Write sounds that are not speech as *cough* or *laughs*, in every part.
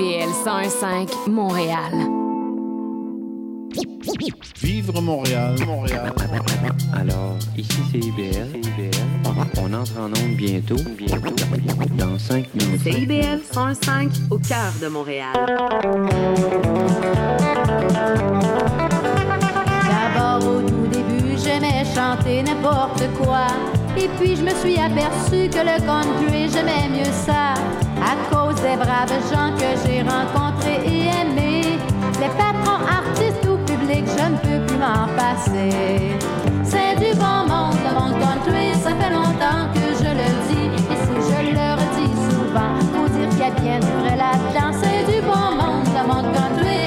CIBL 101.5 Montréal. Vivre Montréal, Montréal. Alors, ici c'est IBL. On entre en onde bientôt. Bientôt. Dans 5 minutes. CIBL 105 au cœur de Montréal. Et puis je me suis aperçu que le country, j'aimais mieux ça. À cause des braves gens que j'ai rencontrés et aimés. Les patrons, artistes ou publics, je ne peux plus m'en passer. C'est du bon monde, le monde country, ça fait longtemps que je le dis. Et si je le redis souvent, faut dire qu'il y a bien du vrai là-dedans. C'est du bon monde, le monde country,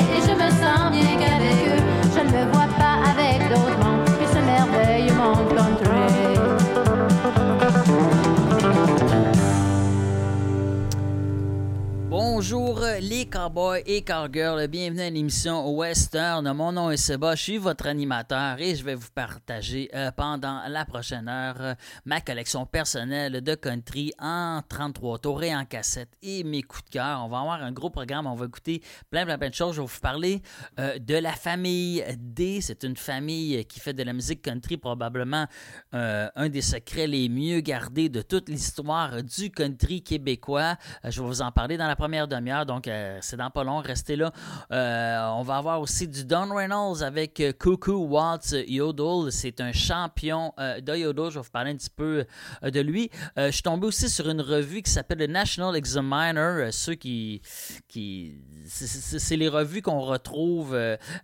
Bonjour les cowboys et cowgirls, bienvenue à l'émission Western. Mon nom est Seba, je suis votre animateur et je vais vous partager euh, pendant la prochaine heure euh, ma collection personnelle de country en 33 tours et en cassette et mes coups de cœur. On va avoir un gros programme, on va écouter plein plein plein de choses. Je vais vous parler euh, de la famille D. C'est une famille qui fait de la musique country, probablement un des secrets les mieux gardés de toute l'histoire du country québécois. Je vais vous en parler dans la première donc euh, c'est dans pas long, restez là. Euh, on va avoir aussi du Don Reynolds avec euh, Cuckoo Waltz Yodel. C'est un champion de Yodel. Je vais vous parler un petit peu de lui. Je suis tombé aussi sur une revue qui s'appelle le National Examiner. Ceux qui. qui c'est- les revues qu'on retrouve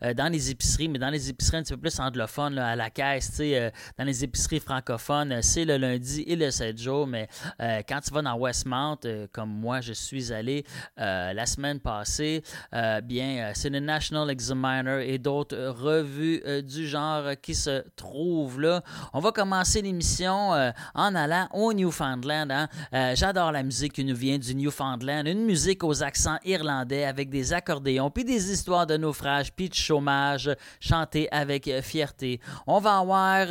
dans les épiceries, mais dans les épiceries un petit peu plus anglophones, à la caisse, dans les épiceries francophones, c'est le lundi et le 7 jours, mais quand tu vas dans Westmount, comme moi je suis allé euh, la semaine passée, euh, bien, euh, c'est le National Examiner et d'autres revues du genre qui se trouvent là. On va commencer l'émission en allant au Newfoundland. hein. J'adore la musique qui nous vient du Newfoundland, une musique aux accents irlandais avec des accordéons, puis des histoires de naufrage, puis de chômage, chantées avec fierté. On va avoir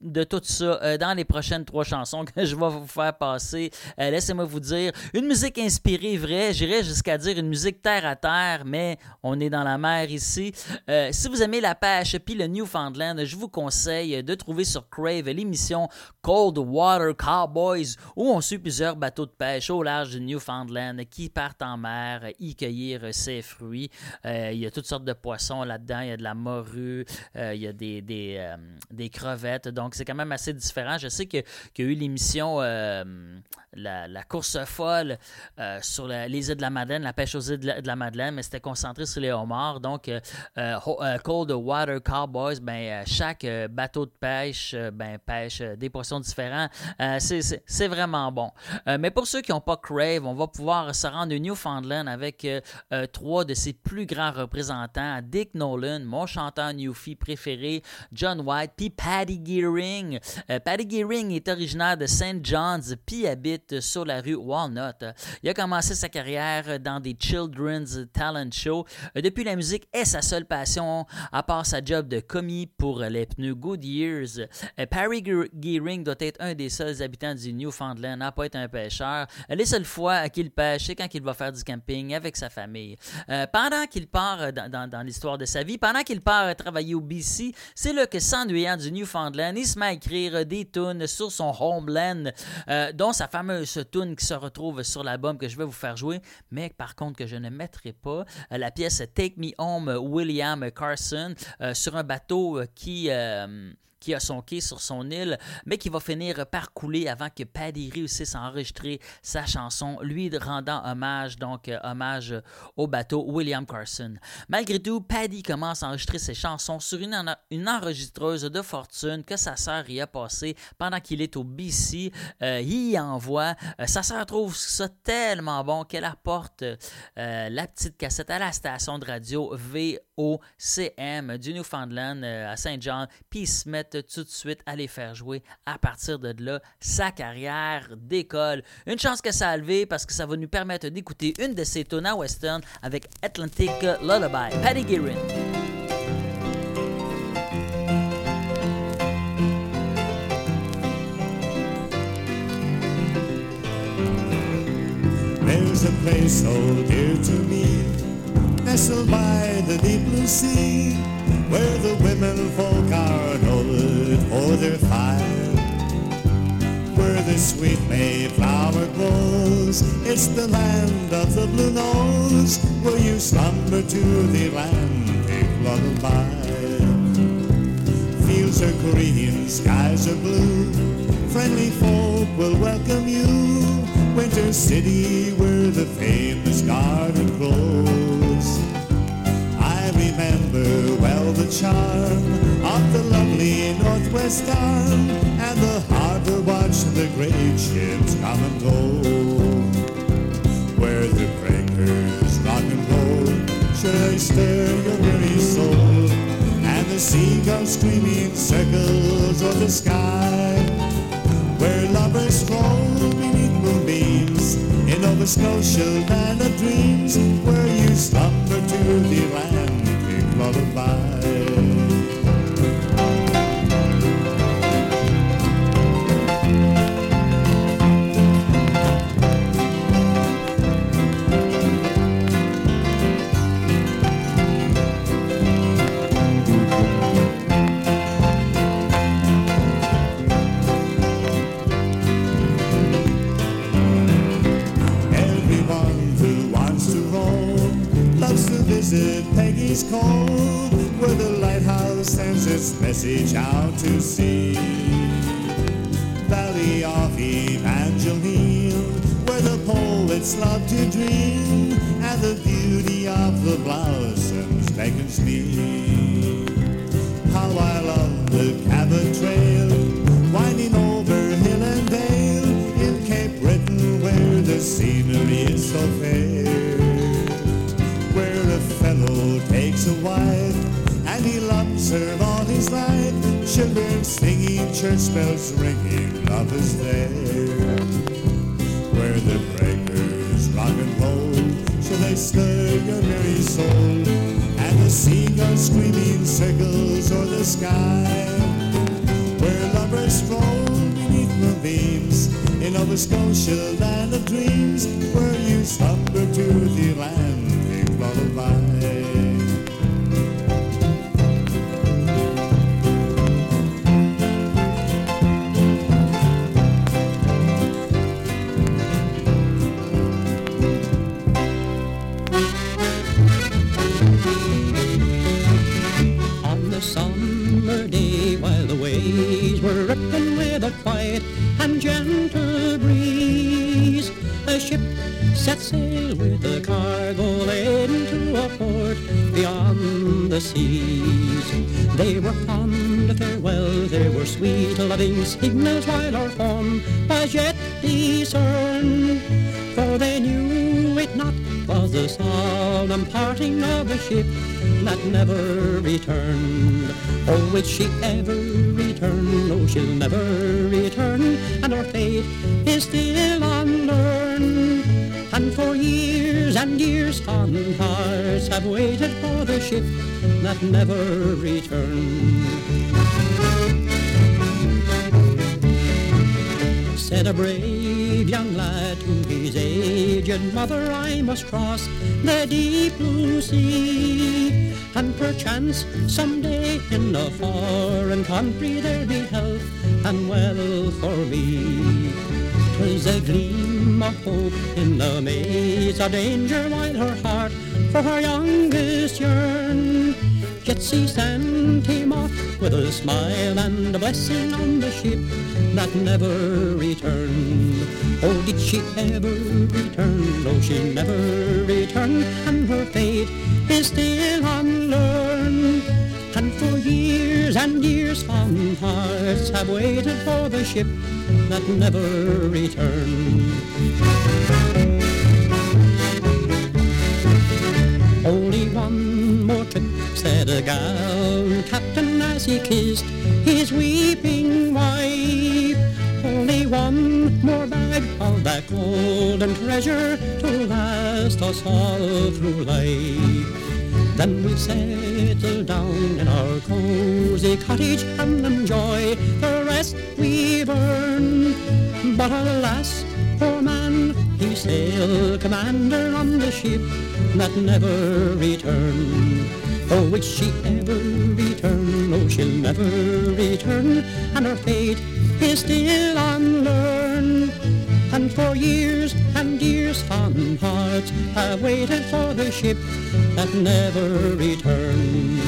de tout ça euh, dans les prochaines trois chansons que *laughs* je vais vous faire passer. Euh, Laissez-moi vous dire, une musique inspirée vraie, j'irais jusqu'à dire une musique terre à terre, mais on est dans la mer ici. Euh, si vous aimez la pêche puis le Newfoundland, je vous conseille de trouver sur Crave l'émission Cold Water Cowboys où on suit plusieurs bateaux de pêche au large du Newfoundland qui partent en mer y cueillir ses fruits. Il y a toutes sortes de poissons là-dedans. Il y a de la morue, il y a des, des, des crevettes. Donc, c'est quand même assez différent. Je sais qu'il y a eu l'émission euh, la, course folle euh, sur les îles de la Madeleine, la pêche aux îles de la, de la Madeleine, mais c'était concentré sur les homards. Donc, euh, Cold Water Cowboys, ben, chaque bateau de pêche ben, pêche des poissons différents. C'est- vraiment bon. Mais pour ceux qui n'ont pas Crave, on va pouvoir se rendre au Newfoundland avec trois de ses plus grands représentants, Dick Nolan, mon chanteur Newfie préféré, John White, puis Paddy Gearing. Euh, Gearing est originaire de St. John's, puis habite sur la rue Walnut. Il a commencé sa carrière dans des Children's Talent Shows. Euh, Depuis, la musique est sa seule passion, à part sa job de commis pour les pneus Goodyears. Euh, Ge- Gearing doit être un des seuls habitants du Newfoundland à pas être un pêcheur. Les seules fois qu'il pêche, c'est quand il va faire du camping avec sa famille. Euh, pendant qu'il part dans, l'histoire de sa vie, pendant qu'il part travailler au BC, c'est là que s'ennuyant du Newfoundland, se écrire euh, des tunes sur son homeland, euh, dont sa fameuse tune qui se retrouve sur l'album que je vais vous faire jouer, mais par contre que je ne mettrai pas. Euh, la pièce Take Me Home, William Carson, sur un bateau qui... qui a son quai sur son île, mais qui va finir par couler avant que Paddy réussisse à enregistrer sa chanson, lui rendant hommage, donc euh, hommage au bateau William Carson. Malgré tout, Paddy commence à enregistrer ses chansons sur une, en- une enregistreuse de fortune que sa sœur y a passée pendant qu'il est au BC. Euh, il y envoie. Euh, sa sœur trouve ça tellement bon qu'elle apporte la petite cassette à la station de radio VOCM du Newfoundland à Saint John, puis ils se mettent tout de suite à les faire jouer. À partir de là, sa carrière décolle. Une chance que ça a levé parce que ça va nous permettre d'écouter une de ses tunes western avec Atlantic Lullaby, Paddy Guerin. There's a place so dear to me, nestled by the deep sea, where the women folk are noted for their fire. Where the sweet Mayflower grows, it's the land of the blue nose, where you slumber to the Atlantic lullaby. Fields are green, skies are blue, friendly folk will welcome you. Winter City, where the famous garden grows. Charm of the lovely Northwest Arm and the harbor watch the great ships come and go. Where the breakers rock and roll, should stir your weary soul? And the seagulls screaming circles of the sky. Where lovers roll beneath moonbeams in Nova Scotia, land of dreams, where you slumber to the Atlantic lullaby. Out to sea. Valley of Evangeline, where the poets love to Nova Scotia, land of dreams, where you slumber to loving signals while our form was yet discerned, for they knew it not was the solemn parting of a ship that never returned. Oh, will she ever return? Oh, she'll never return, and our fate is still unlearned. And for years and years fond hearts have waited for the ship that never returned. A brave young lad to his aged mother, I must cross the deep blue sea. And perchance someday in a foreign country there'll be health and wealth for me. 'Twas a gleam of hope in the maze of danger while her heart for her youngest yearned. Yet she sent him off with a smile and a blessing on the ship that never returned. Oh, did she ever return? Oh, she never returned, and her fate is still unlearned. And for years and years fond hearts have waited for the ship that never returned. A gallant captain as he kissed his weeping wife. Only one more bag of that golden treasure to last us all through life. Then we'll settle down in our cozy cottage and enjoy the rest we've earned. But alas, poor man, he sail commander on the ship that never returned. For which she ever return, no, she'll never return, and her fate is still unlearned. And for years and years fond hearts have waited for the ship that never returned.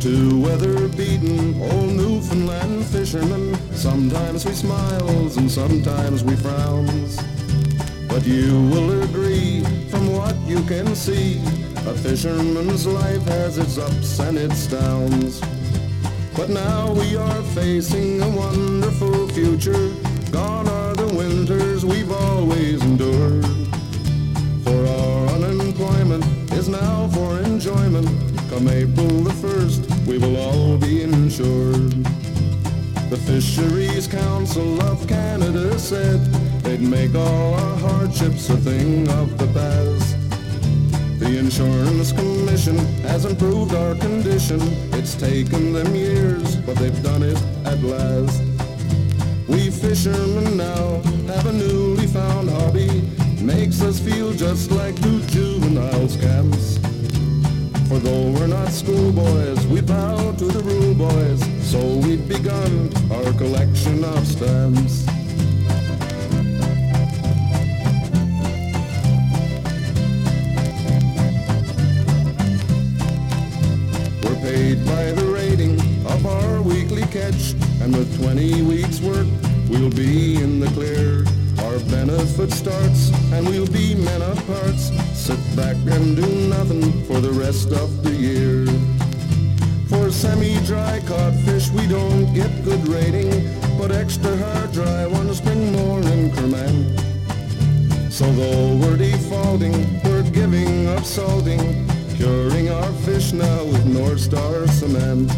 Two weather-beaten old Newfoundland fishermen. Sometimes we smiles and sometimes we frowns. But you will agree from what you can see, a fisherman's life has its ups and its downs. But now we are facing a wonderful future. Gone are the winters we've always endured. For our unemployment is now for enjoyment. Come April the 1st, we will all be insured. The Fisheries Council of Canada said they'd make all our hardships a thing of the past. The Insurance Commission has improved our condition. It's taken them years, but they've done it at last. We fishermen now have a newly found hobby. Makes us feel just like two juvenile scamps. For though we're not schoolboys, we bow to the rule boys. So we've begun our collection of stamps. We're paid by the rating of our weekly catch, and with 20 weeks work, we'll be in the clear. Our benefit starts, and we'll be men of parts. Sit back and do nothing for the rest of the year. For semi-dry codfish, we don't get good rating, but extra hard dry ones bring more increment. So though we're defaulting, we're giving up salting, curing our fish now with North Star cement.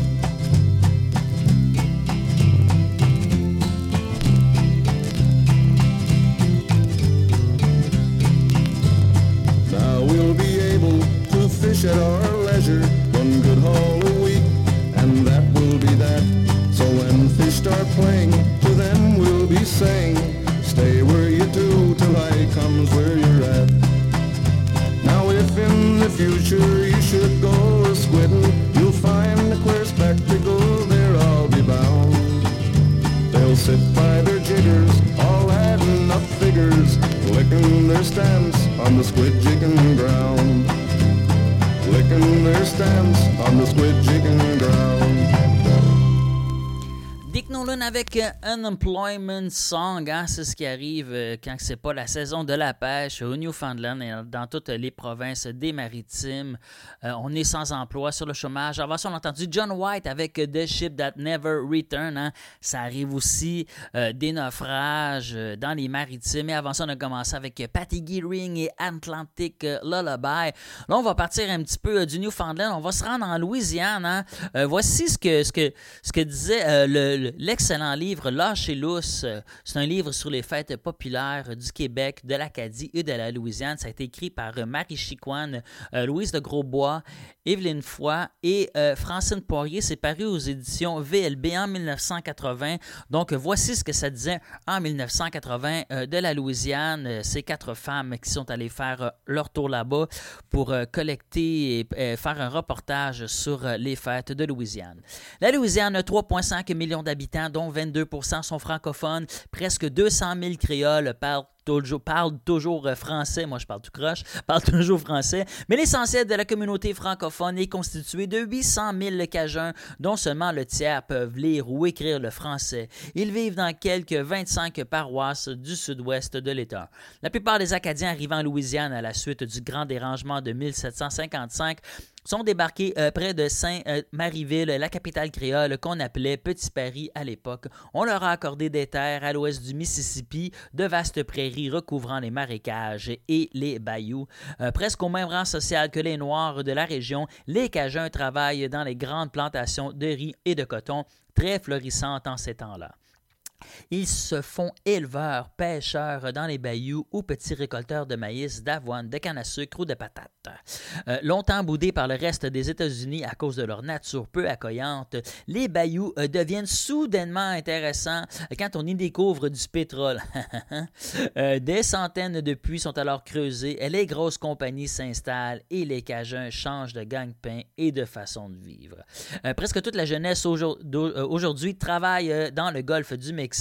Song, hein, c'est ce qui arrive euh, quand c'est pas la saison de la pêche au Newfoundland et dans toutes les provinces des maritimes. Euh, on est sans emploi sur le chômage. Avant ça, on a entendu John White avec The Ship That Never Return. hein. Ça arrive aussi euh, des naufrages dans les maritimes. Et avant ça, on a commencé avec Patty Gearing et Atlantic Lullaby. Là, on va partir un petit peu du Newfoundland. On va se rendre en Louisiane. hein. Voici ce que, ce que, ce que disait le- le- l'excellent livre Lâcher lousse. Euh, C'est un livre sur les fêtes populaires du Québec, de l'Acadie et de la Louisiane. Ça a été écrit par euh, Marie Chicoine, euh, Louise de Grosbois, Evelyne Foy et Francine Poirier. C'est paru aux éditions VLB en 1980. Donc, voici ce que ça disait en 1980 euh, de la Louisiane. Ces quatre femmes qui sont allées faire leur tour là-bas pour collecter et faire un reportage sur les fêtes de Louisiane. La Louisiane a 3,5 millions d'habitants, dont 22% sont francophones. Presque 200 000 créoles parlent parlent toujours euh, français. Moi, je parle tout croche, *laughs* parle toujours français. Mais l'essentiel de la communauté francophone est constitué de 800 000 Cajuns, dont seulement le tiers peuvent lire ou écrire le français. Ils vivent dans quelques 25 paroisses du sud-ouest de l'État. La plupart des Acadiens arrivant en Louisiane à la suite du grand dérangement de 1755 sont débarqués euh, près de Saint-Marieville, la capitale créole qu'on appelait Petit Paris à l'époque. On leur a accordé des terres à l'ouest du Mississippi, de vastes prairies recouvrant les marécages et les bayous. Euh, presque au même rang social que les Noirs de la région, les Cajuns travaillent dans les grandes plantations de riz et de coton, très florissantes en ces temps-là. Ils se font éleveurs, pêcheurs dans les bayous ou petits récolteurs de maïs, d'avoine, de canne à sucre ou de patates. Euh, longtemps boudés par le reste des États-Unis à cause de leur nature peu accueillante, les bayous euh, deviennent soudainement intéressants quand on y découvre du pétrole. *laughs* Euh, des centaines de puits sont alors creusés, les grosses compagnies s'installent et les Cajuns changent de gang-pain et de façon de vivre. presque toute la jeunesse aujourd'hui travaille dans le golfe du Mexique,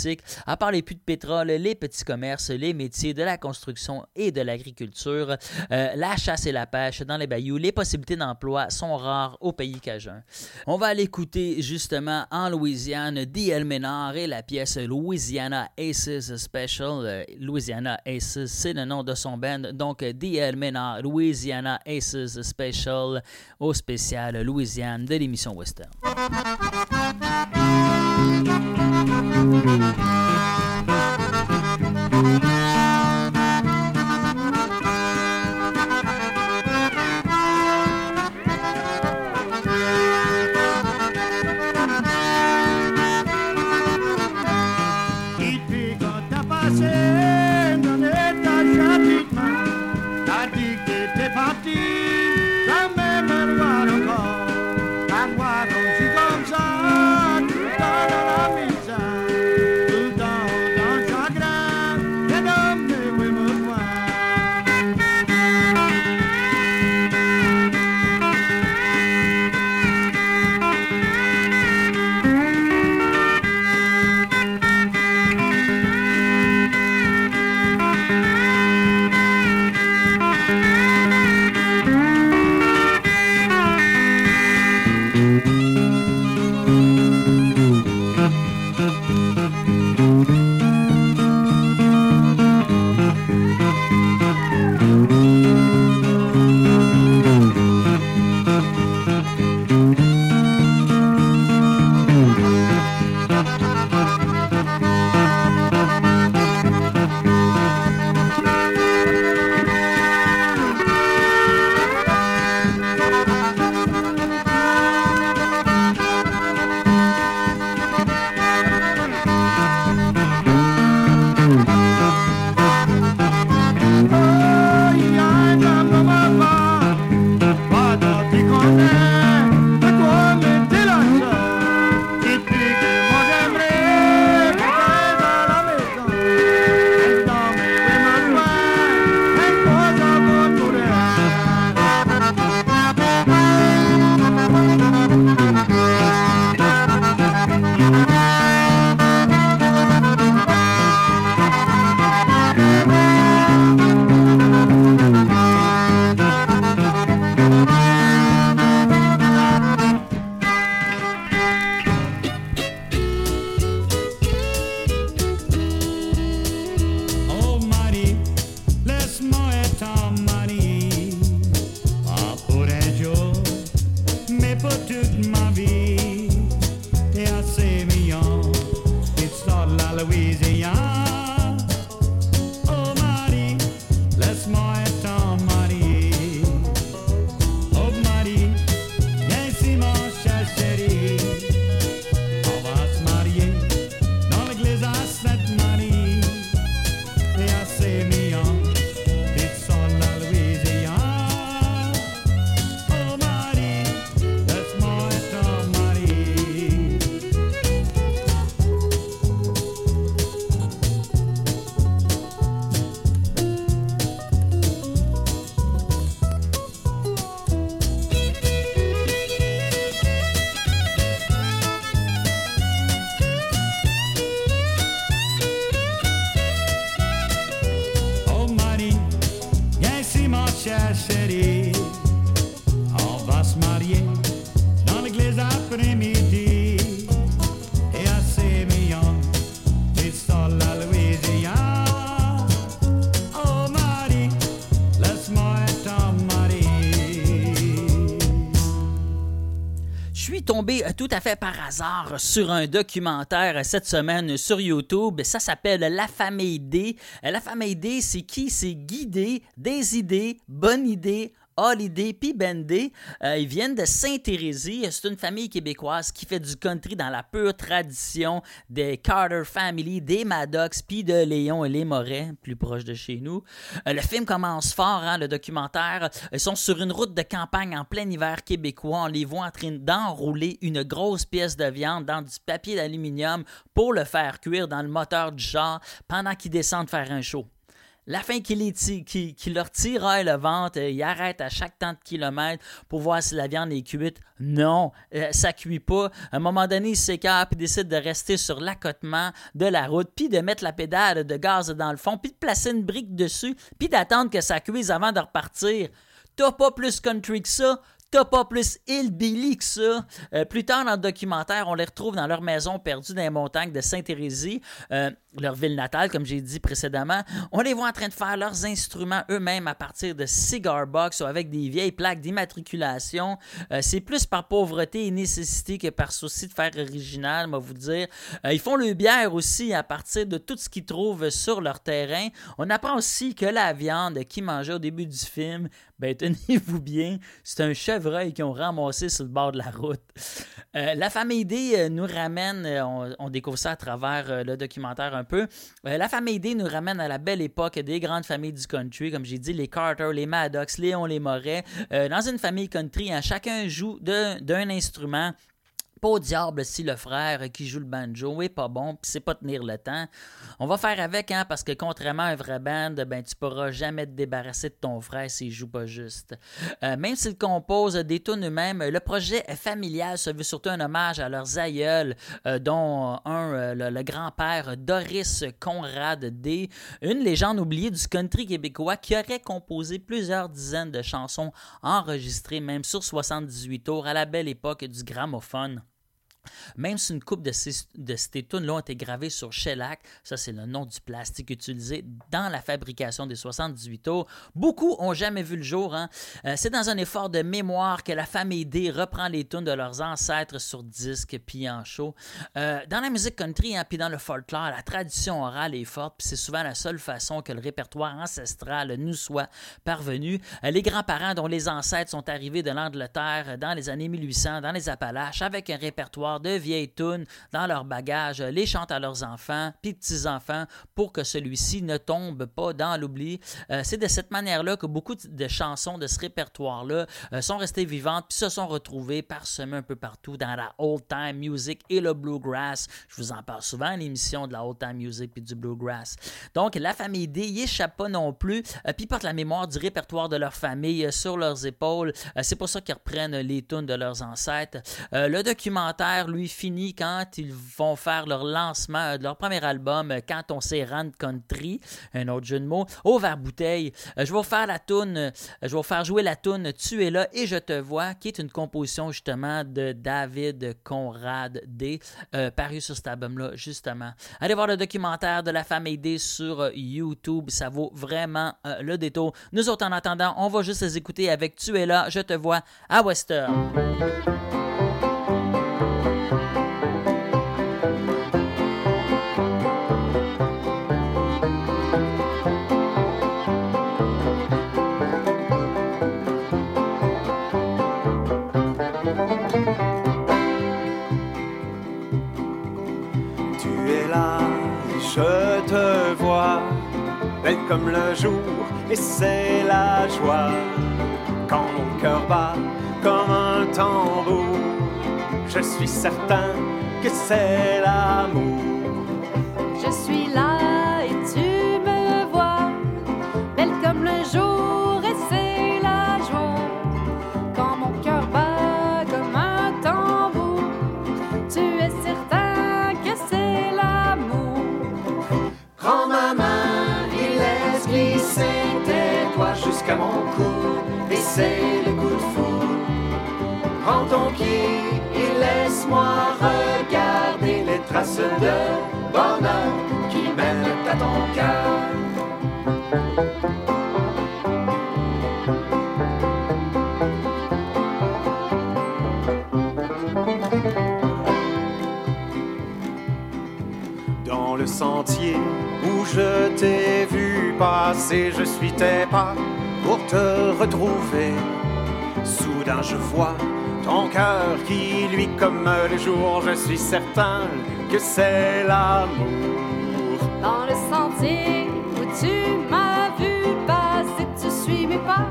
à part les puits de pétrole, les petits commerces, les métiers de la construction et de l'agriculture, la chasse et la pêche dans les bayous, les possibilités d'emploi sont rares au pays cajun. On va aller écouter justement en Louisiane D.L. Ménard et la pièce Louisiana Aces Special. Euh, Louisiana Aces, c'est le nom de son band. Donc D.L. Ménard, Louisiana Aces Special au spécial Louisiane de l'émission Western. Thank you. À fait par hasard sur un documentaire cette semaine sur YouTube. Ça s'appelle La famille D. La famille D, c'est qui? C'est guider des idées, bonnes idées, Holiday puis Benday. Euh, ils viennent de Saint-Hérésie. C'est une famille québécoise qui fait du country dans la pure tradition des Carter Family, des Maddox puis de Léon et les Morais, plus proche de chez nous. Euh, le film commence fort, hein, le documentaire. Ils sont sur une route de campagne en plein hiver québécois. On les voit en train d'enrouler une grosse pièce de viande dans du papier d'aluminium pour le faire cuire dans le moteur du char pendant qu'ils descendent faire un show. La fin qui, qui leur tiraille le ventre, euh, il arrête à chaque temps de kilomètre pour voir si la viande est cuite. Non, euh, ça cuit pas. À un moment donné, il s'écarte et décide de rester sur l'accotement de la route, puis de mettre la pédale de gaz dans le fond, puis de placer une brique dessus, puis d'attendre que ça cuise avant de repartir. T'as pas plus country que ça, T'as pas plus hillbilly que ça. Euh, plus tard dans le documentaire, on les retrouve dans leur maison perdue dans les montagnes de Sainte-Hérésie, euh, leur ville natale, comme j'ai dit précédemment. On les voit en train de faire leurs instruments eux-mêmes à partir de cigar box ou avec des vieilles plaques d'immatriculation. Euh, c'est plus par pauvreté et nécessité que par souci de faire original, moi vous dire. ils font le bière aussi à partir de tout ce qu'ils trouvent sur leur terrain. On apprend aussi que la viande qu'ils mangeaient au début du film, ben tenez-vous bien, c'est un chevreuil qu'ils ont ramassé sur le bord de la route. Euh, la famille D euh, nous ramène, euh, on, découvre ça à travers le documentaire peu, la famille D nous ramène à la belle époque des grandes familles du country, comme j'ai dit, les Carter, les Maddox, Léon, les Moret. dans une famille country, hein, chacun joue d'un instrument pas au diable si le frère qui joue le banjo est pas bon, puis c'est pas tenir le temps. On va faire avec, hein, parce que contrairement à un vrai band, ben tu pourras jamais te débarrasser de ton frère s'il joue pas juste. Euh, même s'il compose des tunes eux-mêmes, le projet familial se veut surtout un hommage à leurs aïeuls, euh, dont un, euh, le, grand-père Doris Conrad D, une légende oubliée du country québécois qui aurait composé plusieurs dizaines de chansons enregistrées même sur 78 tours à la belle époque du gramophone. Même si une coupe de ces, de ces tunes-là ont été gravées sur shellac, ça c'est le nom du plastique utilisé dans la fabrication des 78 tours, beaucoup ont jamais vu le jour. Hein. Euh, c'est dans un effort de mémoire que la famille D reprend les tunes de leurs ancêtres sur disque puis en show. Dans la musique country hein, puis dans le folklore, la tradition orale est forte puis c'est souvent la seule façon que le répertoire ancestral nous soit parvenu. Euh, les grands-parents dont les ancêtres sont arrivés de l'Angleterre dans les années 1800 dans les Appalaches avec un répertoire de vieilles tunes dans leur bagage, les chantent à leurs enfants, puis petits-enfants, pour que celui-ci ne tombe pas dans l'oubli. Euh, c'est de cette manière-là que beaucoup de chansons de ce répertoire-là euh, sont restées vivantes, puis se sont retrouvées parsemées un peu partout dans la old-time music et le bluegrass. Je vous en parle souvent, l'émission de la old-time music et du bluegrass. Donc, la famille D y échappe pas non plus, euh, puis portent la mémoire du répertoire de leur famille sur leurs épaules. c'est pour ça qu'ils reprennent les tunes de leurs ancêtres. le documentaire lui, finit quand ils vont faire leur lancement de leur premier album, euh, Quand on s'est rend country, un autre jeu de mots, au verre bouteille. Euh, je vais vous faire la toune, euh, je vais vous faire jouer la toune Tu es là et je te vois, qui est une composition justement de David Conrad D, paru sur cet album-là, justement. Allez voir le documentaire de la famille D sur YouTube, ça vaut vraiment le détour. Nous autres, en attendant, on va juste les écouter avec Tu es là, je te vois à Western. Comme le jour et c'est la joie. Quand mon cœur bat comme un tambour, je suis certain que c'est l'amour. Je suis là c'est le coup de foudre. Prends ton pied et laisse-moi regarder les traces de bonheur qui mènent à ton cœur. Dans le sentier où je t'ai vu passer, je suis tes pas pour te retrouver. Soudain je vois ton cœur qui lui comme le jour, je suis certain que c'est l'amour. Dans le sentier où tu m'as vu passer, tu suis mes pas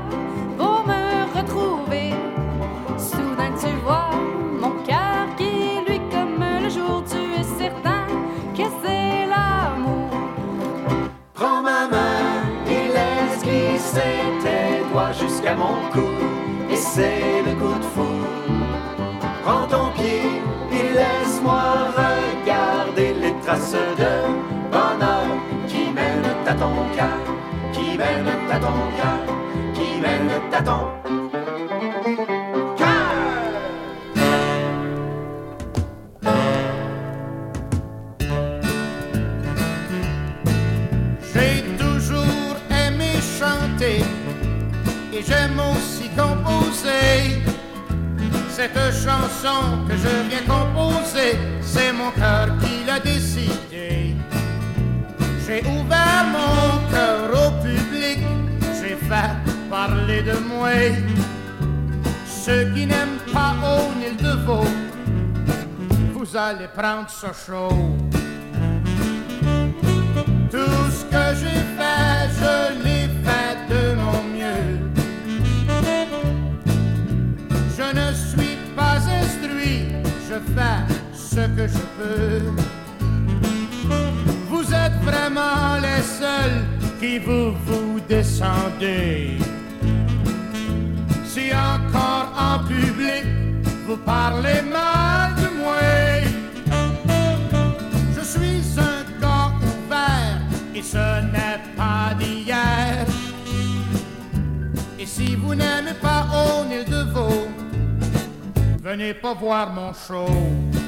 c'est le coup de foudre. Prends ton pied et laisse-moi regarder les traces de bonheur qui mènent à ton cœur, qui mènent à ton qui mènent à ton Cette chanson que je viens composer, c'est mon cœur qui l'a décidé. J'ai ouvert mon cœur au public, j'ai fait parler de moi. Ceux qui n'aiment pas O'Neill de Vaux, vous allez prendre ce show. Tout ce que j'ai je fais ce que je peux. Vous êtes vraiment les seuls qui vous vous descendez. Si encore en public vous parlez mal de moi, je suis un gars ouvert et ce n'est pas d'hier. Et si vous n'aimez pas O'Neill de Vaux, venez pas voir mon show.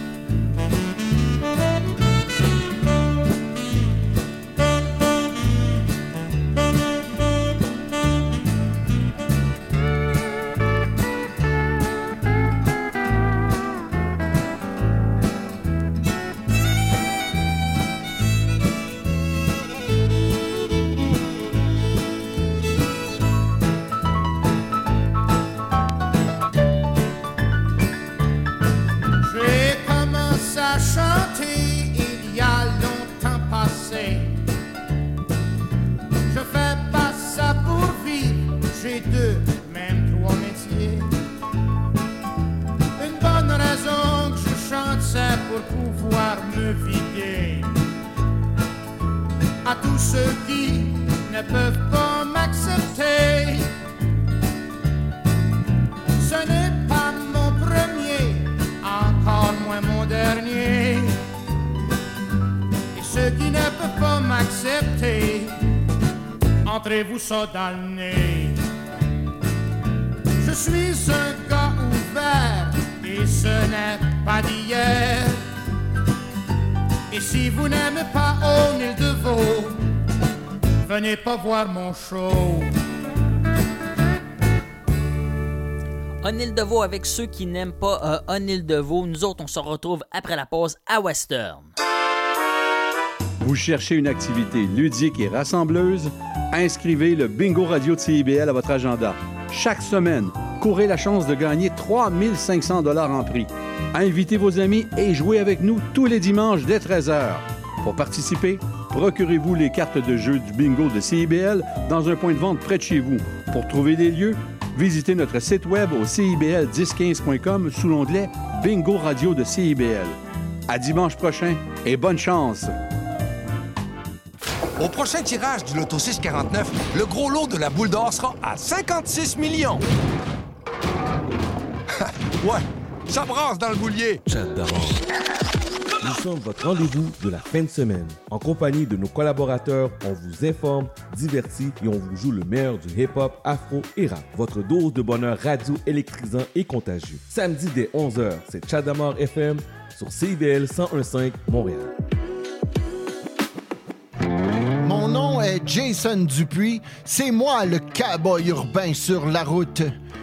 Me vider. À tous ceux qui ne peuvent pas m'accepter. Ce n'est pas mon premier, encore moins mon dernier. Et ceux qui ne peuvent pas m'accepter, entrez-vous ça. Je suis un gars ouvert et ce n'est pas d'hier. Et si vous n'aimez pas O'Neill de Vaux, venez pas voir mon show. O'Neill Deveau avec ceux qui n'aiment pas euh, O'Neill Deveau. Nous autres, on se retrouve après la pause à Western. Vous cherchez une activité ludique et rassembleuse? Inscrivez le Bingo Radio de CIBL à votre agenda. Chaque semaine, courez la chance de gagner 3500 dollars en prix. Invitez vos amis et jouez avec nous tous les dimanches dès 13h. Pour participer, procurez-vous les cartes de jeu du bingo de CIBL dans un point de vente près de chez vous. Pour trouver des lieux, visitez notre site web au cibl1015.com sous l'onglet Bingo Radio de CIBL. À dimanche prochain et bonne chance! Au prochain tirage du Loto 649, le gros lot de la boule d'or sera à 56 millions. *laughs* ouais, ça brasse dans le boulier. Nous sommes votre rendez-vous de la fin de semaine. En compagnie de nos collaborateurs, on vous informe, divertit et on vous joue le meilleur du hip-hop, afro et rap. Votre dose de bonheur radio électrisant et contagieux. Samedi dès 11h, c'est Chadamar FM sur CIBL 1015 Montréal. Mon nom est Jason Dupuis. C'est moi le cowboy urbain sur la route.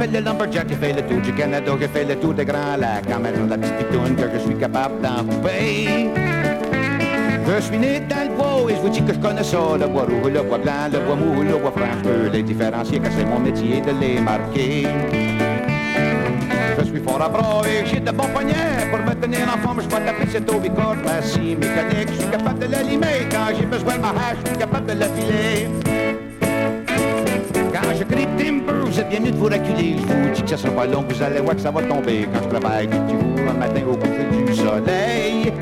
M'appelle le lumberjack, j'ai fait le tour du Canada, j'ai fait le tour des grands lacs, en même la petite pitoune que je suis capable d'en couper. Je suis né dans le bois et je vous dis que je connais ça, le bois rouge, le bois blanc, le bois mou, le bois franc, je peux les différencier car c'est mon métier de les marquer. Je suis fort à bras et j'ai de bons poignets. Pour me tenir en forme, je vais taper cette eau bicorde Ma scie mécanique, je suis capable de l'allumer. Quand j'ai besoin de ma hache, je suis capable de la filer Quand je crie timber, vous êtes bien mieux de vous reculer. Je vous dis que ça sera pas long, vous allez voir que ça va tomber. Quand je travaille du vous un matin au coucher du soleil.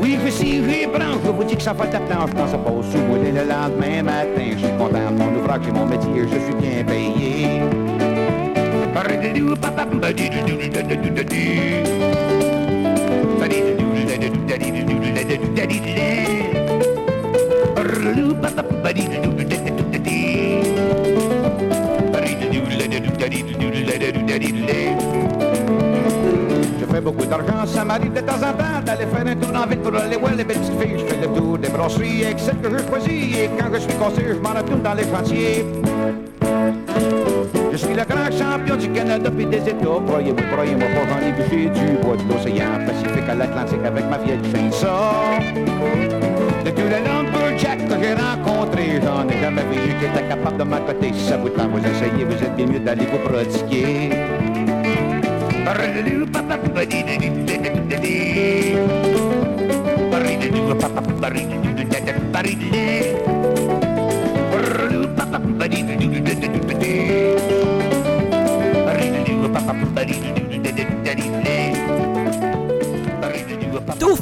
Oui, je suis branche, je vous dis que ça fait de la planche quand ça passe le lendemain matin. Je suis content mon ouvrage, j'ai mon métier, je suis bien payé. Je fais beaucoup d'argent, ça m'arrive de temps en temps d'aller faire un tour en ville pour aller voir les belles petites filles. Je fais le tour des brasseries avec que je choisis et quand je suis conseiller, je m'en retourne dans les chantiers. Je suis le grand champion du Canada puis des États. Croyez-moi, croyez-moi pas, j'en ai du bois de l'océan Pacifique à l'Atlantique avec ma vieille. Ça, de tous que j'ai rencontrés, j'en ai jamais vu qui était capable de m'accoter. Si ça vous tente, vous essayez, vous êtes bien mieux d'aller vous pratiquer.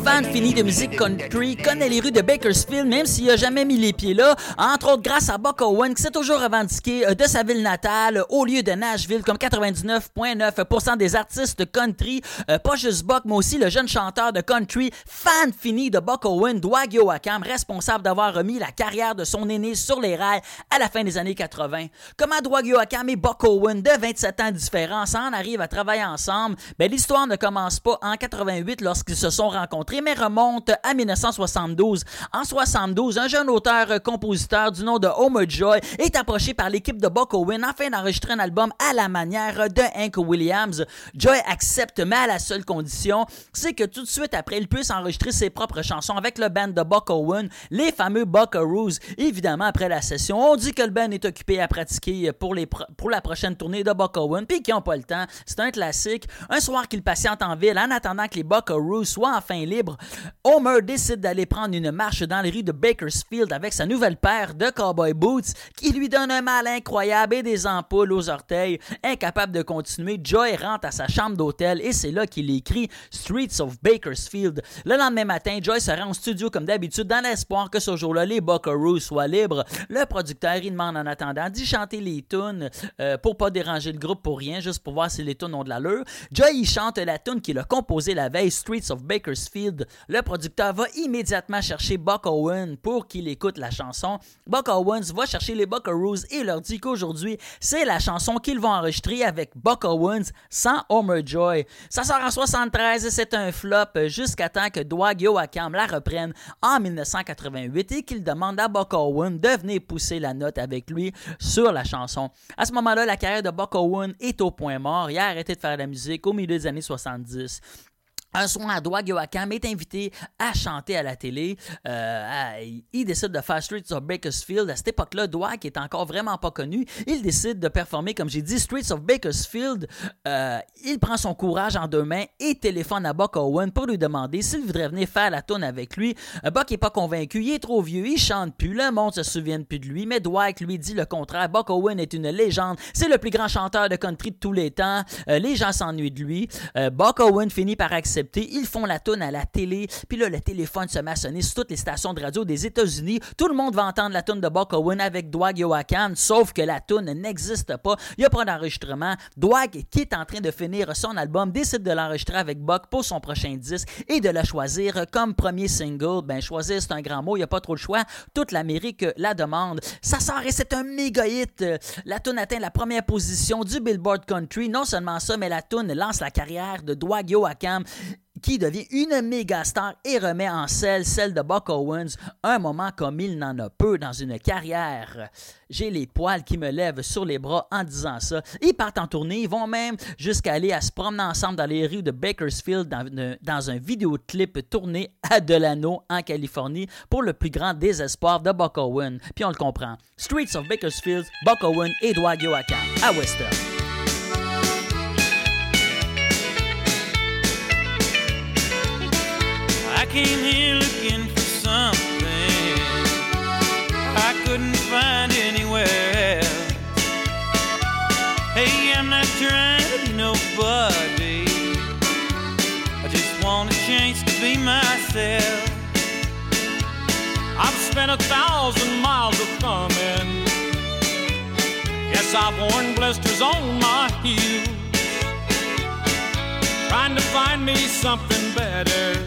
Fan fini de musique country connaît les rues de Bakersfield, même s'il n'a jamais mis les pieds là, entre autres grâce à Buck Owen, qui s'est toujours revendiqué euh, de sa ville natale au lieu de Nashville, comme 99,9% des artistes country. Euh, pas juste Buck, mais aussi le jeune chanteur de country, fan fini de Buck Owen, Dwight Yoakam, responsable d'avoir remis la carrière de son aîné sur les rails à la fin des années 80. Comment Dwight Yoakam et Buck Owen, de 27 ans différents, s'en arrivent à travailler ensemble? Ben, l'histoire ne commence pas en 88 lorsqu'ils se sont rencontrés, mais remonte à 1972. En 72, un jeune auteur-compositeur du nom de Homer Joy est approché par l'équipe de Buck Owen afin d'enregistrer un album à la manière de Hank Williams. Joy accepte, mais à la seule condition, c'est que tout de suite après, il puisse enregistrer ses propres chansons avec le band de Buck Owen, les fameux Buckaroos. Évidemment, après la session, on dit que le band est occupé à pratiquer pour, les pour la prochaine tournée de Buck Owen, puis qu'ils n'ont pas le temps. C'est un classique. Un soir qu'il patiente en ville en attendant que les Buckaroos soient enfin libres, Homer décide d'aller prendre une marche dans les rues de Bakersfield avec sa nouvelle paire de cowboy boots qui lui donne un mal incroyable et des ampoules aux orteils. Incapable de continuer, Joy rentre à sa chambre d'hôtel et c'est là qu'il écrit Streets of Bakersfield. Le lendemain matin, Joy se rend au studio comme d'habitude dans l'espoir que ce jour-là, les Buckaroos soient libres. Le producteur, il demande en attendant d'y chanter les tunes euh, pour pas déranger le groupe pour rien, juste pour voir si les tunes ont de l'allure. Joy, il chante la tune qu'il a composée la veille, Streets of Bakersfield. Le producteur va immédiatement chercher Buck Owen pour qu'il écoute la chanson. Buck Owens va chercher les Buckaroos et leur dit qu'aujourd'hui, c'est la chanson qu'ils vont enregistrer avec Buck Owens sans Homer Joy. Ça sort en 73 et c'est un flop jusqu'à temps que Dwight Yoakam la reprenne en 1988 et qu'il demande à Buck Owen de venir pousser la note avec lui sur la chanson. À ce moment-là, la carrière de Buck Owen est au point mort. Il a arrêté de faire de la musique au milieu des années 70. Un soir, Dwight Yoakam est invité à chanter à la télé. Euh, il décide de faire Streets of Bakersfield. À cette époque-là, Dwight, qui est encore vraiment pas connu, il décide de performer, comme j'ai dit, Streets of Bakersfield. Euh, il prend son courage en deux mains et téléphone à Buck Owen pour lui demander s'il voudrait venir faire la tune avec lui. Euh, Buck n'est pas convaincu, il est trop vieux, il chante plus, le monde se souvient plus de lui, mais Dwight lui dit le contraire. Buck Owen est une légende, c'est le plus grand chanteur de country de tous les temps. les gens s'ennuient de lui. Buck Owen finit par accepter ils font la toune à la télé. Puis là, le téléphone se met sur toutes les stations de radio des États-Unis. Tout le monde va entendre la toune de Buck Owen avec Dwight Yoakam, sauf que la toune n'existe pas. Il n'y a pas d'enregistrement. Dwight, qui est en train de finir son album, décide de l'enregistrer avec Buck pour son prochain disque et de la choisir comme premier single. Ben, choisir, c'est un grand mot, il n'y a pas trop le choix. Toute l'Amérique la demande. Ça sort et c'est un méga hit. La toune atteint la première position du Billboard Country. Non seulement ça, mais la toune lance la carrière de Dwight Yoakam qui devient une méga star et remet en selle celle de Buck Owens, un moment comme il n'en a peu dans une carrière. J'ai les poils qui me lèvent sur les bras en disant ça. Ils partent en tournée, ils vont même jusqu'à aller à se promener ensemble dans les rues de Bakersfield dans, dans un vidéoclip tourné à Delano en Californie pour le plus grand désespoir de Buck Owens. Puis on le comprend. Streets of Bakersfield, Buck Owens et Dwight à Western. Came here looking for something I couldn't find anywhere else. Hey, I'm not trying to be nobody. I just want a chance to be myself. I've spent a thousand miles of coming. Yes, I've worn blisters on my heels. Trying to find me something better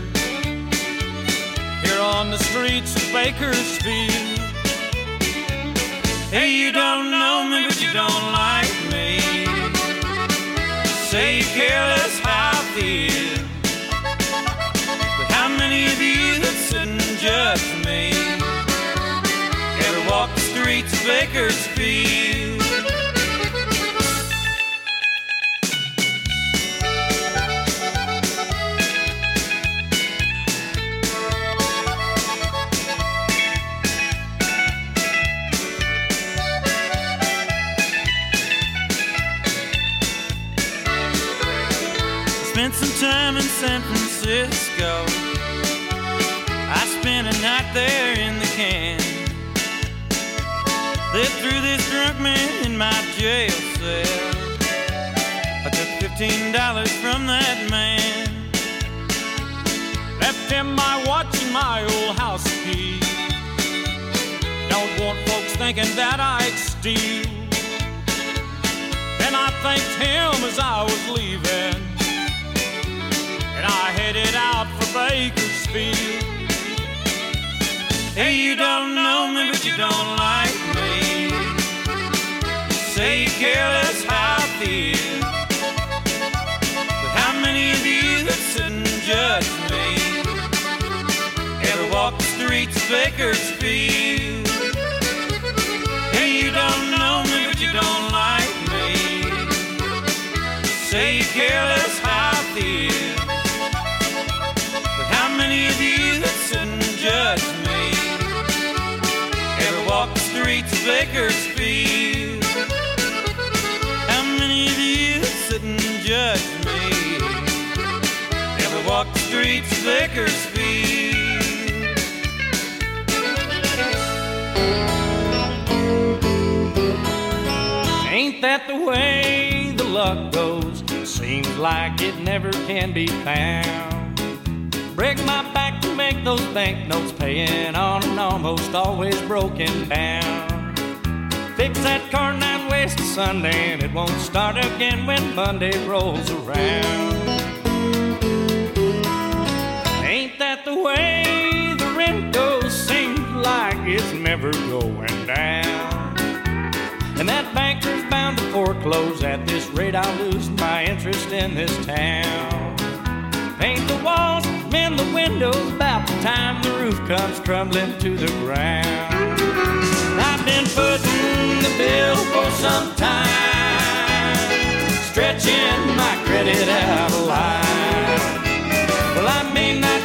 on the streets of Bakersfield. Hey, you don't know me, but you don't like me. Say you care less how I feel. But how many of you that sit and judge me ever walk the streets of Bakersfield? San Francisco. I spent a night there in the can. They threw this drunk man in my jail cell. I took fifteen dollars from that man. Left him my watch and my old house key. Don't want folks thinking that I'd steal. Then I thanked him as I was leaving I headed out for Bakersfield. Hey, you don't know me, but you don't like me. Say you care less how I feel. But how many of you that sit and judge me ever walk the streets of Bakersfield? Bakersfield? Ain't that the way the luck goes? Seems like it never can be found break my back to make those banknotes, paying on an almost always broken down. Fix that car nine west to Sunday, and it won't start again when Monday rolls around. The way the rent goes? Seems like it's never going down. And that banker's bound to foreclose. At this rate, I'll lose my interest in this town. Paint the walls, mend the windows, about the time the roof comes crumbling to the ground. I've been footing the bill for some time, stretching my credit out of line.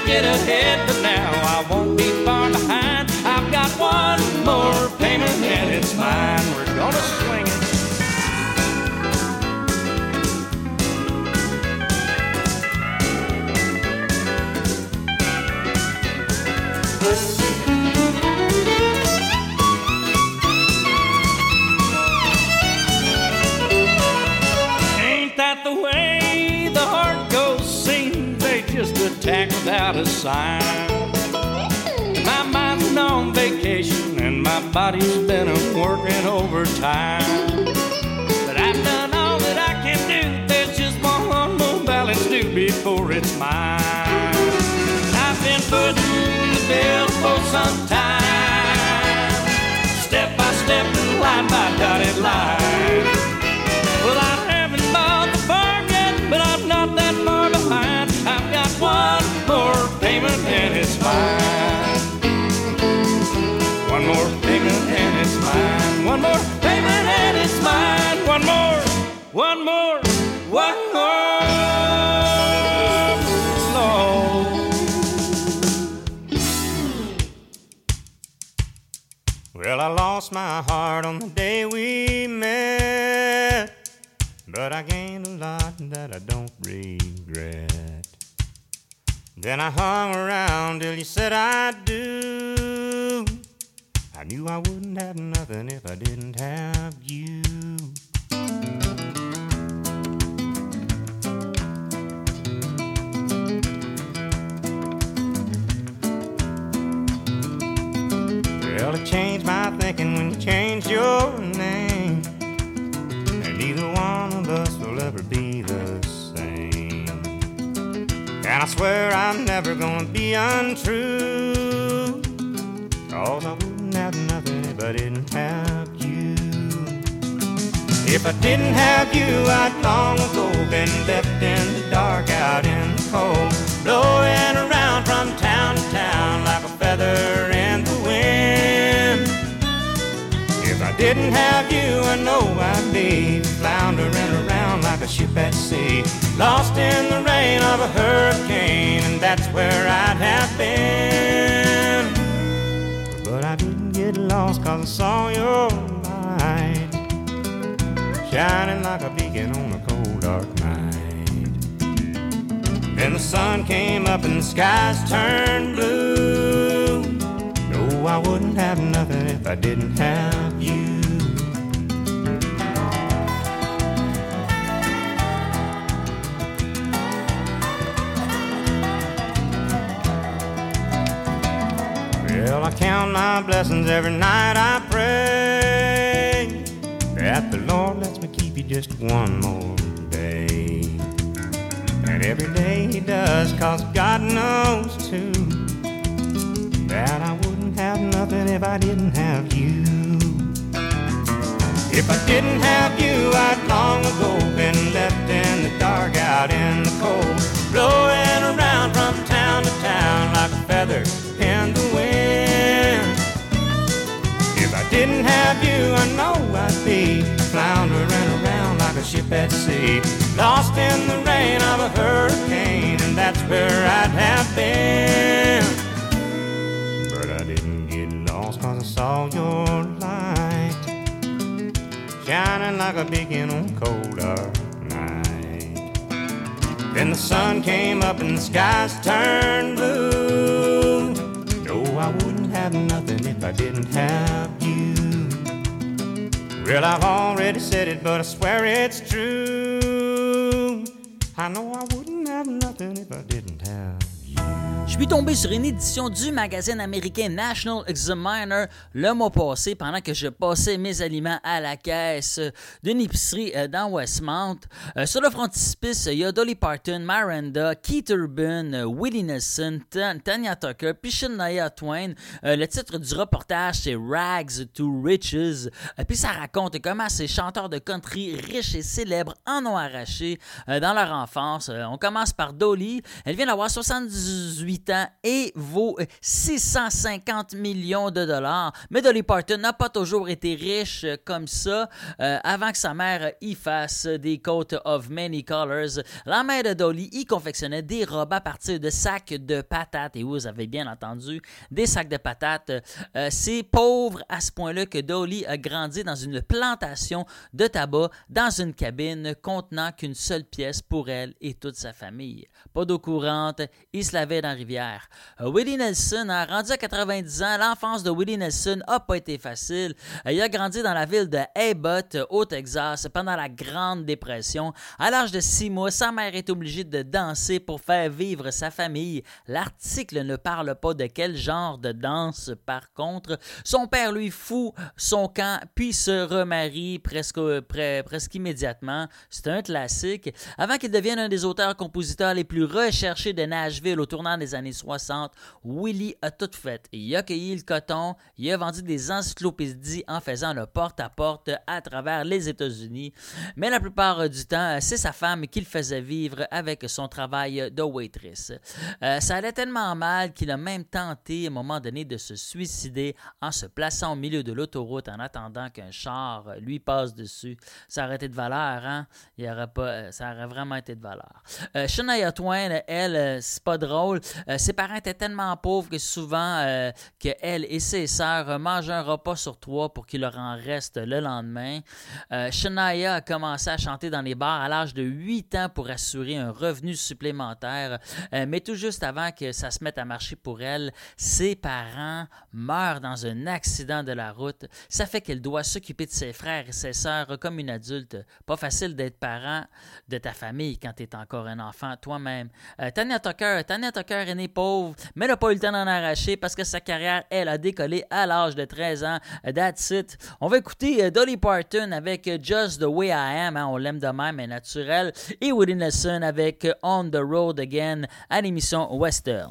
Get ahead, but now I won't be far behind. I've got one more payment and it's mine. We're gonna swing it. Ain't attack without a sign. My mind's been on vacation and my body's been working overtime. But I've done all that I can do. There's just one more balance due before it's mine. I've been footing the bill for some time, step by step and line by dotted line. One more, one more, one more. Well, I lost my heart on the day we met, but I gained a lot that I don't regret. Then I hung around till you said I do. I knew I wouldn't have nothing if I didn't have you. Well, it changed my thinking when you changed your name. And neither one of us will ever be the same. And I swear I'm never gonna be untrue. Cause I wouldn't have nothing if I didn't have you. If I didn't have you, I'd long ago been left I know I'd be floundering around like a ship at sea. Lost in the rain of a hurricane, and that's where I'd have been. But I didn't get lost cause I saw your light shining like a beacon on a cold dark night. Then the sun came up and the skies turned blue. No, I wouldn't have nothing if I didn't have you. Count my blessings every night I pray that the Lord lets me keep you just one more day. And every day He does, cause God knows too that I wouldn't have nothing if I didn't have you. If I didn't have you, I'd long ago been left in the dark out in the cold, blowing around from town to town like a feather didn't have you, I know I'd be floundering around like a ship at sea, lost in the rain of a hurricane, and that's where I'd have been. But I didn't get lost cause I saw your light shining like a beacon on cold dark night. Then the sun came up and the skies turned blue. I didn't have you. Well, I've already said it, but I swear it's true. I know I wouldn't Je suis tombé sur une édition du magazine américain National Examiner le mois passé pendant que je passais mes aliments à la caisse d'une épicerie euh, dans Westmount. Euh, sur le frontispice, il y a Dolly Parton, Miranda, Keith Urban, euh, Willie Nelson, Tan- Tanya Tucker, puis Shania Twain. Le titre du reportage, c'est Rags to Riches. Puis ça raconte comment ces chanteurs de country riches et célèbres en ont arraché dans leur enfance. On commence par Dolly. Elle vient d'avoir 78 8 ans et vaut 650 millions de dollars. Mais Dolly Parton n'a pas toujours été riche comme ça. Euh, avant que sa mère y fasse des coats of many colors, la mère de Dolly y confectionnait des robes à partir de sacs de patates. Et vous avez bien entendu, des sacs de patates. Euh, c'est pauvre à ce point-là que Dolly a grandi dans une plantation de tabac dans une cabine contenant qu'une seule pièce pour elle et toute sa famille. Pas d'eau courante, il se lavait dans la rivière. Euh, Willie Nelson a rendu à 90 ans. L'enfance de Willie Nelson n'a pas été facile. Euh, il a grandi dans la ville de Abbott, au Texas, pendant la Grande Dépression. À l'âge de 6 mois, sa mère est obligée de danser pour faire vivre sa famille. L'article ne parle pas de quel genre de danse, par contre. Son père lui fout son camp, puis se remarie presque, presque immédiatement. C'est un classique. Avant qu'il devienne un des auteurs-compositeurs les plus recherchés de Nashville au tournant des années 60, Willie a tout fait. Il a cueilli le coton, il a vendu des encyclopédies en faisant le porte-à-porte -à, travers les États-Unis. Mais la plupart du temps, c'est sa femme qui le faisait vivre avec son travail de waitress. Euh, ça allait tellement mal qu'il a même tenté à un moment donné de se suicider en se plaçant au milieu de l'autoroute en attendant qu'un char lui passe dessus. Ça aurait été de valeur, hein? Il aurait pas, euh, ça aurait vraiment été de valeur. Euh, Shania Twain, elle, euh, c'est pas drôle. Ses parents étaient tellement pauvres que souvent que elle et ses sœurs mangent un repas sur trois pour qu'il leur en reste le lendemain. Shania a commencé à chanter dans les bars à l'âge de 8 ans pour assurer un revenu supplémentaire. mais tout juste avant que ça se mette à marcher pour elle, ses parents meurent dans un accident de la route. Ça fait qu'elle doit s'occuper de ses frères et ses sœurs comme une adulte. Pas facile d'être parent de ta famille quand tu es encore un enfant toi-même. Euh, Tanya Tucker, Tanya Tucker est née pauvre, mais n'a pas eu le temps d'en arracher parce que sa carrière, elle, a décollé à l'âge de 13 ans. Euh, that's it. On va écouter euh, Dolly Parton avec Just the Way I Am. Hein, on l'aime de même, mais naturel. Et Willie Nelson avec On the Road Again à l'émission Western.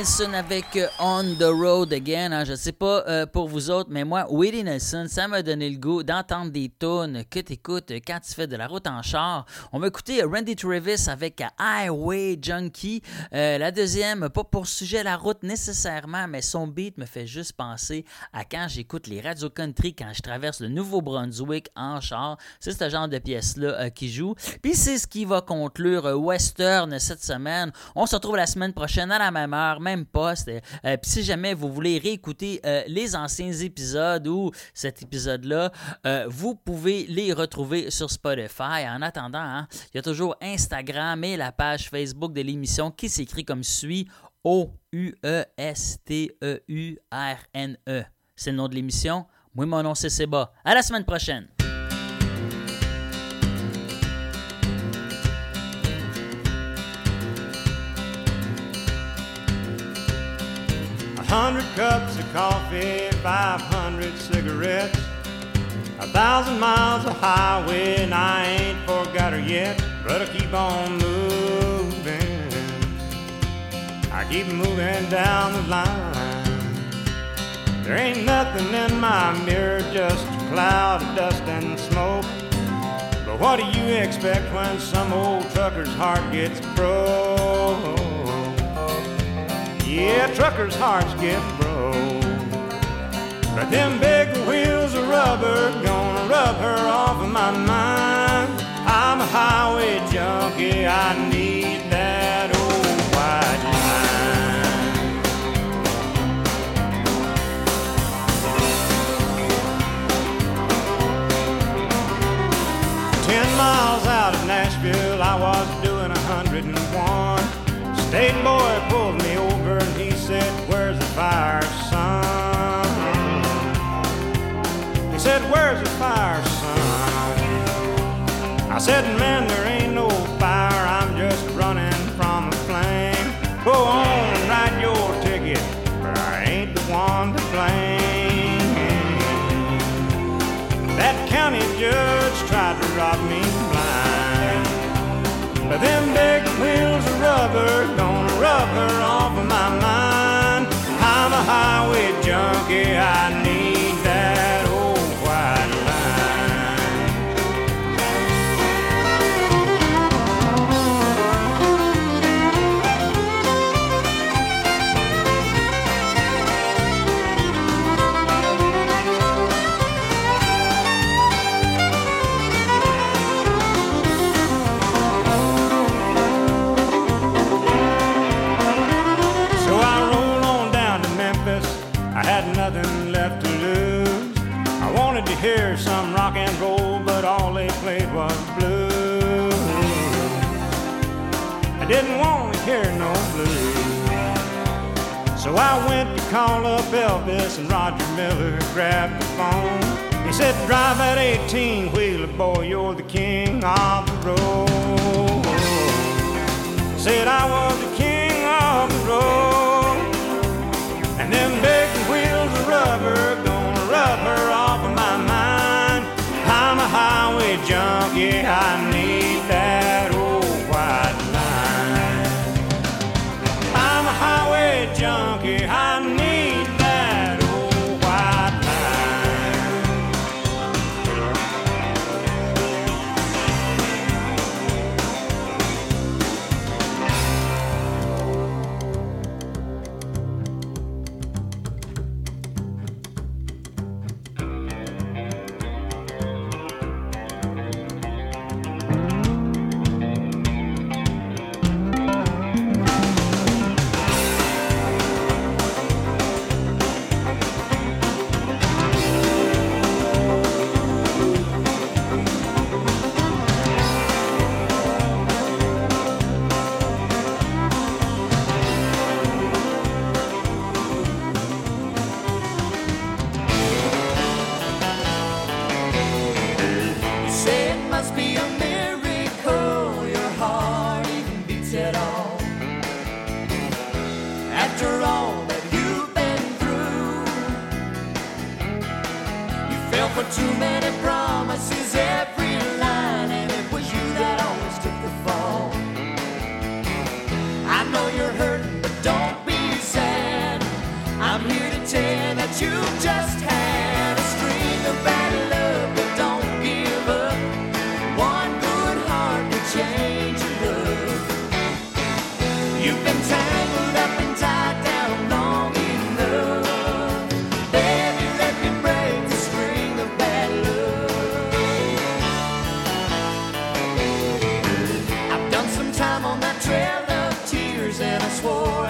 Nelson avec euh, On the Road Again. hein. Je sais pas euh, pour vous autres, mais moi, Willie Nelson, ça m'a donné le goût d'entendre des tunes que tu écoutes quand tu fais de la route en char. On va écouter Randy Travis avec Highway Junkie. Euh, la deuxième, pas pour sujet la route nécessairement, mais son beat me fait juste penser à quand j'écoute les radios country quand je traverse le Nouveau-Brunswick en char. C'est ce genre de pièce-là qui joue. Puis c'est ce qui va conclure Western cette semaine. On se retrouve la semaine prochaine à la même heure, poste. Euh, Puis si jamais vous voulez réécouter euh, les anciens épisodes ou cet épisode-là, euh, vous pouvez les retrouver sur Spotify. En attendant, hein, il y a toujours Instagram et la page Facebook de l'émission qui s'écrit comme suit O-U-E-S-T-E-U-R-N-E. C'est le nom de l'émission. Moi, mon nom, c'est Seba. À la semaine prochaine. Hundred cups of coffee, five hundred cigarettes, a thousand miles of highway, and I ain't forgot her yet. But I keep on moving. I keep moving down the line. There ain't nothing in my mirror, just a cloud of dust and smoke. But what do you expect when some old trucker's heart gets broke? Yeah, truckers' hearts get broke. But them big wheels of rubber gonna rub her off of my mind. I'm a highway junkie, I need said, Man, there ain't no fire, I'm just running from a flame. Go on and write your ticket, but I ain't the one to blame. That county judge tried to rob me blind. But them big wheels of rubber gonna rub her off of my mind. I'm a highway junkie, I need didn't want to hear no blues. So I went to call up Elvis and Roger Miller grabbed the phone. He said, Drive that 18 wheeler, boy, you're the king of the road. Said I was the king of the road. Swore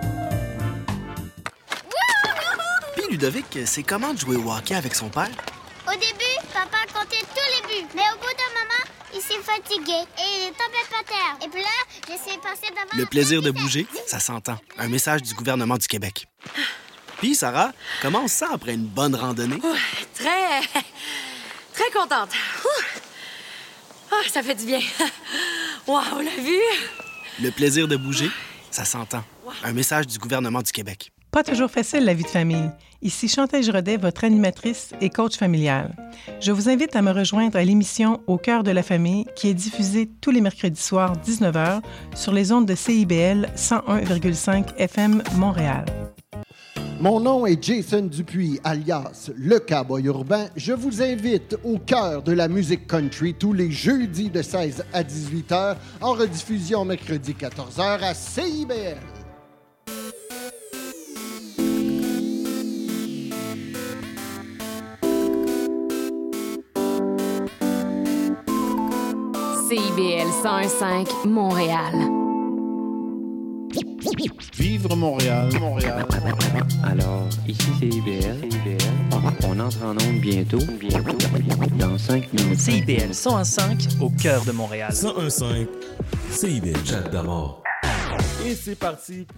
Ludovic, c'est comment de jouer au hockey avec son père? Au début, papa comptait tous les buts. Mais au bout d'un moment, il s'est fatigué et il est tombé par terre. Et puis là, j'essaie de passer devant. Le plaisir de bouger, ça s'entend. Un message du gouvernement du Québec. Puis, Sarah, comment on se sent après une bonne randonnée? Très. très contente. Ah, ça fait du bien. *laughs* Waouh, la vue! Le plaisir de bouger, ça s'entend. Un message du gouvernement du Québec. Pas toujours facile la vie de famille. Ici Chantal Giraudet, votre animatrice et coach familial. Je vous invite à me rejoindre à l'émission Au cœur de la famille qui est diffusée tous les mercredis soirs 19h sur les ondes de CIBL 101,5 FM Montréal. Mon nom est Jason Dupuis, alias Le Cowboy Urbain. Je vous invite au cœur de la musique country tous les jeudis de 16 à 18 h, en rediffusion mercredi 14 h à CIBL. CIBL 101.5 Montréal. Vivre Montréal, Montréal. Alors, ici c'est IBL. On entre en onde bientôt. Bientôt. Dans 5 minutes. CIBL 101.5 au cœur de Montréal. 101.5 CIBL. Chat d'amour. Et c'est parti pour